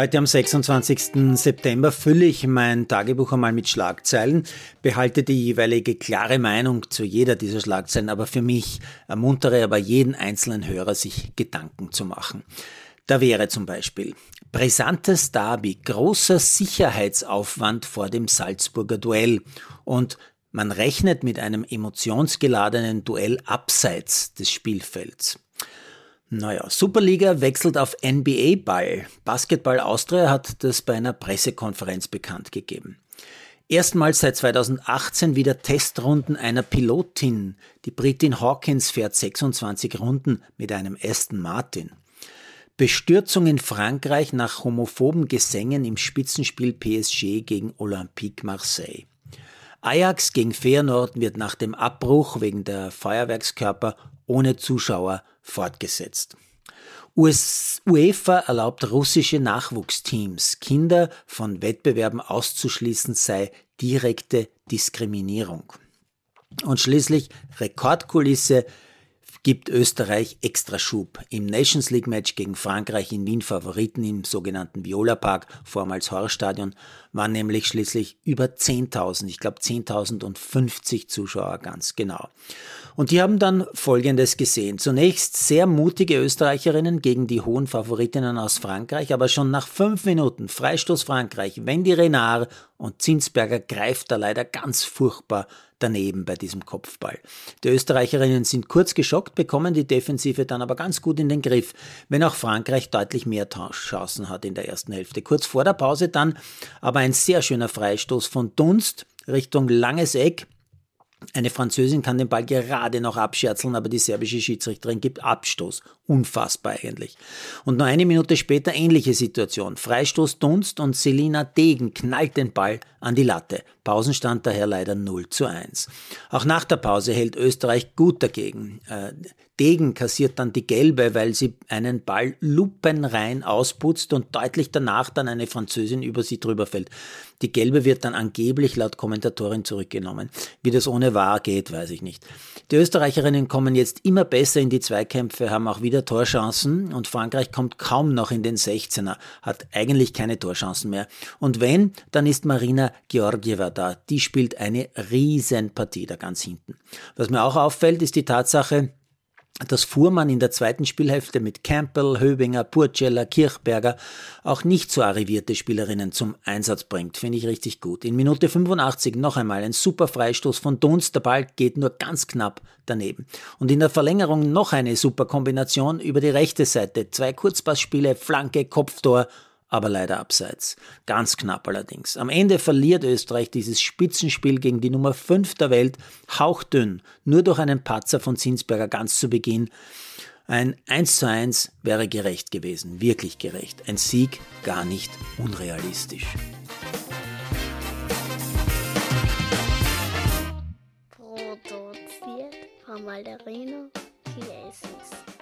Heute am 26. September fülle ich mein Tagebuch einmal mit Schlagzeilen, behalte die jeweilige klare Meinung zu jeder dieser Schlagzeilen, aber für mich ermuntere aber jeden einzelnen Hörer, sich Gedanken zu machen. Da wäre zum Beispiel brisantes Derby, großer Sicherheitsaufwand vor dem Salzburger Duell und man rechnet mit einem emotionsgeladenen Duell abseits des Spielfelds. Naja, Superliga wechselt auf NBA-Ball. Basketball Austria hat das bei einer Pressekonferenz bekannt gegeben. Erstmals seit 2018 wieder Testrunden einer Pilotin. Die Britin Hawkins fährt 26 Runden mit einem Aston Martin. Bestürzung in Frankreich nach homophoben Gesängen im Spitzenspiel PSG gegen Olympique Marseille. Ajax gegen Feyenoord wird nach dem Abbruch wegen der Feuerwerkskörper ohne Zuschauer fortgesetzt. US UEFA erlaubt russische Nachwuchsteams, Kinder von Wettbewerben auszuschließen, sei direkte Diskriminierung. Und schließlich Rekordkulisse gibt Österreich Extraschub. Im Nations League Match gegen Frankreich in Wien Favoriten im sogenannten Viola Park, vormals Horrorstadion, waren nämlich schließlich über 10.000, ich glaube 10.050 Zuschauer ganz genau. Und die haben dann Folgendes gesehen. Zunächst sehr mutige Österreicherinnen gegen die hohen Favoritinnen aus Frankreich, aber schon nach fünf Minuten Freistoß Frankreich, Wendy Renard und Zinsberger greift da leider ganz furchtbar daneben bei diesem Kopfball. Die Österreicherinnen sind kurz geschockt, bekommen die Defensive dann aber ganz gut in den Griff, wenn auch Frankreich deutlich mehr Chancen hat in der ersten Hälfte. Kurz vor der Pause dann aber ein sehr schöner Freistoß von Dunst Richtung langes Eck eine Französin kann den Ball gerade noch abscherzeln, aber die serbische Schiedsrichterin gibt Abstoß. Unfassbar eigentlich. Und nur eine Minute später ähnliche Situation. Freistoß Dunst und Selina Degen knallt den Ball an die Latte. Pausenstand daher leider 0 zu 1. Auch nach der Pause hält Österreich gut dagegen. Äh, Degen kassiert dann die gelbe, weil sie einen Ball lupenrein ausputzt und deutlich danach dann eine Französin über sie drüber fällt. Die gelbe wird dann angeblich laut Kommentatorin zurückgenommen. Wie das ohne wahr geht, weiß ich nicht. Die Österreicherinnen kommen jetzt immer besser in die Zweikämpfe, haben auch wieder Torchancen und Frankreich kommt kaum noch in den 16er, hat eigentlich keine Torchancen mehr. Und wenn, dann ist Marina Georgieva da. Die spielt eine Riesenpartie da ganz hinten. Was mir auch auffällt, ist die Tatsache, dass Fuhrmann in der zweiten Spielhälfte mit Campbell, Höbinger, Purcella, Kirchberger auch nicht so arrivierte Spielerinnen zum Einsatz bringt, finde ich richtig gut. In Minute 85 noch einmal ein super Freistoß von Dunst, der Ball geht nur ganz knapp daneben. Und in der Verlängerung noch eine super Kombination über die rechte Seite, zwei Kurzpassspiele, Flanke, Kopftor aber leider abseits. Ganz knapp allerdings. Am Ende verliert Österreich dieses Spitzenspiel gegen die Nummer 5 der Welt hauchdünn, nur durch einen Patzer von Zinsberger ganz zu Beginn. Ein 1 zu 1 wäre gerecht gewesen, wirklich gerecht. Ein Sieg gar nicht unrealistisch. Produziert von Malderino Chiesens.